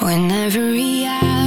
when every hour